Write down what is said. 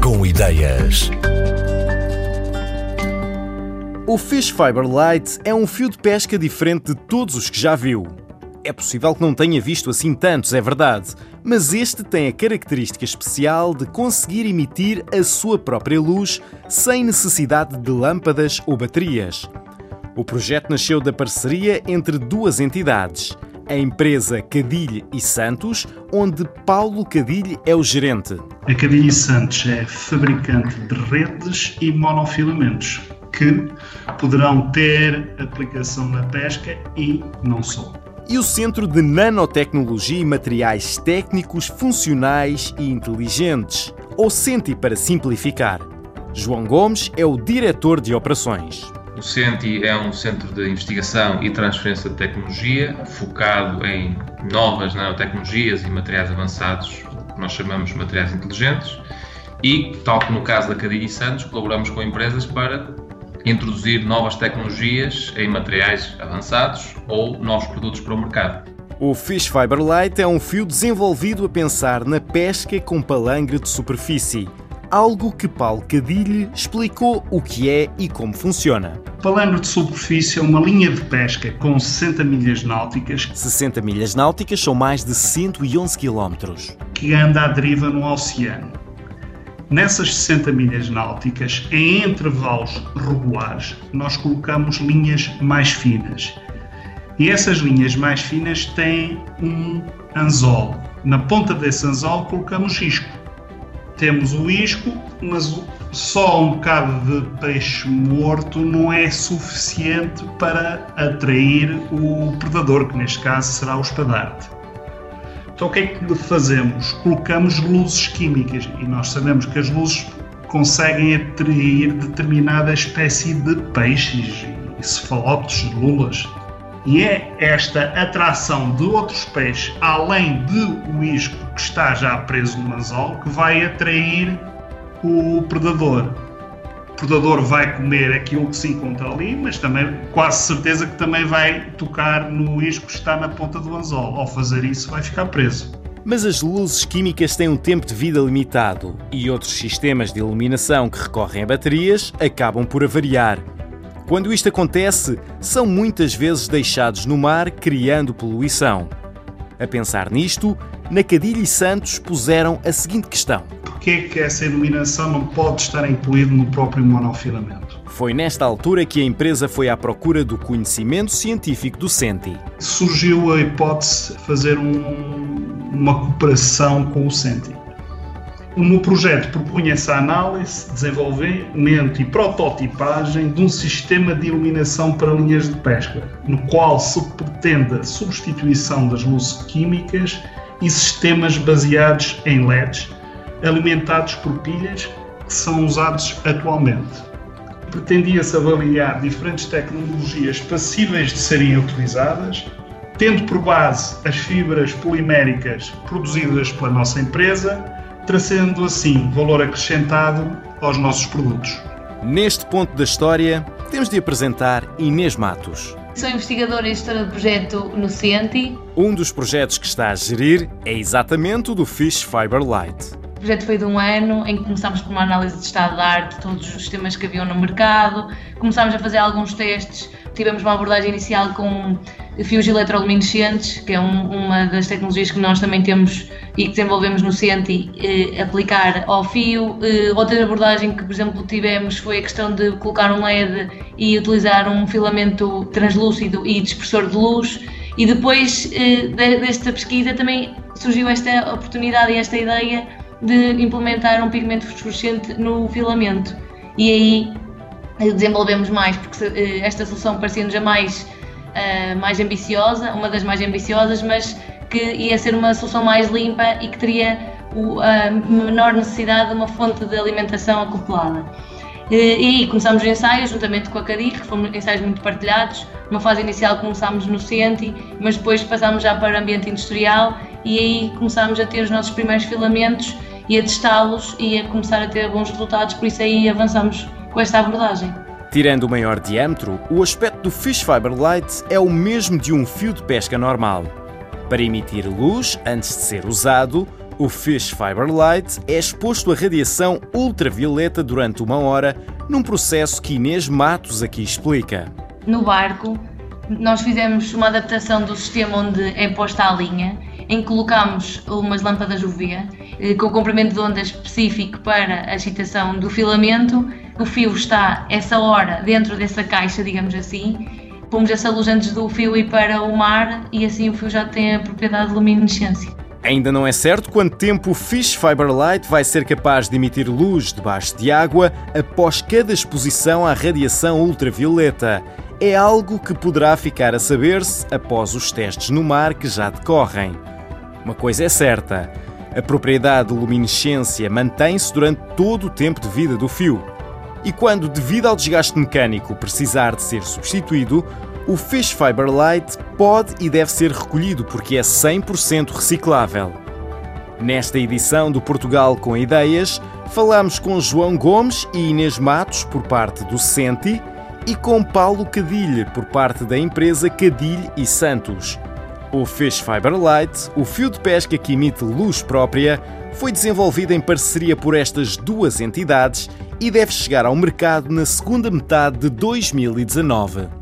Com Ideias. O Fish Fiber Light é um fio de pesca diferente de todos os que já viu. É possível que não tenha visto assim tantos, é verdade, mas este tem a característica especial de conseguir emitir a sua própria luz sem necessidade de lâmpadas ou baterias. O projeto nasceu da parceria entre duas entidades, a empresa Cadilhe e Santos, onde Paulo Cadilhe é o gerente. A Cadilhe e Santos é fabricante de redes e monofilamentos que poderão ter aplicação na pesca e não só. E o Centro de Nanotecnologia e Materiais Técnicos Funcionais e Inteligentes, ou CENTI para simplificar. João Gomes é o diretor de operações. O CENTI é um centro de investigação e transferência de tecnologia focado em novas nanotecnologias e materiais avançados, que nós chamamos materiais inteligentes, e, tal como no caso da Cadilha e Santos, colaboramos com empresas para introduzir novas tecnologias em materiais avançados ou novos produtos para o mercado. O Fish Fiber Light é um fio desenvolvido a pensar na pesca com palangre de superfície, algo que Paulo Cadilhe explicou o que é e como funciona. Palangre de superfície é uma linha de pesca com 60 milhas náuticas. 60 milhas náuticas são mais de 111 quilómetros. Que anda à deriva no oceano. Nessas 60 milhas náuticas, em intervalos regulares, nós colocamos linhas mais finas. E essas linhas mais finas têm um anzol. Na ponta desse anzol colocamos isco. Temos o isco, mas só um bocado de peixe morto não é suficiente para atrair o predador, que neste caso será o espadarte. Então o que é que fazemos? Colocamos luzes químicas e nós sabemos que as luzes conseguem atrair determinada espécie de peixes cefalópodes, lulas. E é esta atração de outros peixes, além do isco que está já preso no anzol, que vai atrair o predador predador vai comer aquilo que se encontra ali, mas também quase certeza que também vai tocar no isco que está na ponta do anzol. Ao fazer isso, vai ficar preso. Mas as luzes químicas têm um tempo de vida limitado e outros sistemas de iluminação que recorrem a baterias acabam por avariar. Quando isto acontece, são muitas vezes deixados no mar, criando poluição. A pensar nisto, Nacadilha e Santos puseram a seguinte questão: Porquê é que essa iluminação não pode estar incluída no próprio monofilamento? Foi nesta altura que a empresa foi à procura do conhecimento científico do Senti. Surgiu a hipótese de fazer um, uma cooperação com o Senti. O meu projeto propunha-se a análise, desenvolvimento e prototipagem de um sistema de iluminação para linhas de pesca, no qual se pretende a substituição das luzes químicas e sistemas baseados em LEDs, alimentados por pilhas que são usados atualmente. Pretendia-se avaliar diferentes tecnologias passíveis de serem utilizadas, tendo por base as fibras poliméricas produzidas pela nossa empresa trazendo assim valor acrescentado aos nossos produtos. Neste ponto da história, temos de apresentar Inês Matos. Sou investigadora e gestora de projeto no CIENTI. Um dos projetos que está a gerir é exatamente o do Fish Fiber Light. O projeto foi de um ano em que começámos por uma análise de estado da arte de todos os sistemas que haviam no mercado, começámos a fazer alguns testes, tivemos uma abordagem inicial com fios eletroluminescentes, que é um, uma das tecnologias que nós também temos e que desenvolvemos no CENTI, eh, aplicar ao fio. Eh, outra abordagem que, por exemplo, tivemos foi a questão de colocar um LED e utilizar um filamento translúcido e dispersor de luz. E depois eh, desta pesquisa também surgiu esta oportunidade e esta ideia de implementar um pigmento fosforescente no filamento. E aí desenvolvemos mais, porque eh, esta solução parecia-nos a mais uh, mais ambiciosa, uma das mais ambiciosas, mas que ia ser uma solução mais limpa e que teria o, a menor necessidade de uma fonte de alimentação acoplada. E, aí começámos os ensaios juntamente com a CADIR, que foram ensaios muito partilhados. Numa fase inicial começámos no CENTI, mas depois passámos já para o ambiente industrial e aí começámos a ter os nossos primeiros filamentos e a testá-los e a começar a ter bons resultados, por isso aí avançamos com esta abordagem. Tirando o maior diâmetro, o aspecto do Fish Fiber Light é o mesmo de um fio de pesca normal. Para emitir luz antes de ser usado, O Fish Fiber Light é exposto a radiação ultravioleta durante uma hora, num processo que Inês Matos aqui explica. No barco, nós fizemos uma adaptação do sistema onde é posta a linha, em que colocámos umas lâmpadas UV eh, com comprimento de onda específico para a excitação do filamento. O fio está essa hora dentro dessa caixa, digamos assim. Pomos essa luz antes do fio ir para o mar e assim o fio já tem a propriedade de luminescência. Ainda não é certo quanto tempo o Fish Fiber Light vai ser capaz de emitir luz debaixo de água após cada exposição à radiação ultravioleta. É algo que poderá ficar a saber-se após os testes no mar que já decorrem. Uma coisa é certa: a propriedade de luminescência mantém-se durante todo o tempo de vida do fio. E quando, devido ao desgaste mecânico, precisar de ser substituído, o Fish Fiber Light pode e deve ser recolhido porque é 100% reciclável. Nesta edição do Portugal com Ideias, falamos com João Gomes e Inês Matos por parte do Senti e com Paulo Cadilhe por parte da empresa Cadilhe e Santos. O Fish Fiber Light, o fio de pesca que emite luz própria, foi desenvolvido em parceria por estas duas entidades e deve chegar ao mercado na segunda metade de 2019.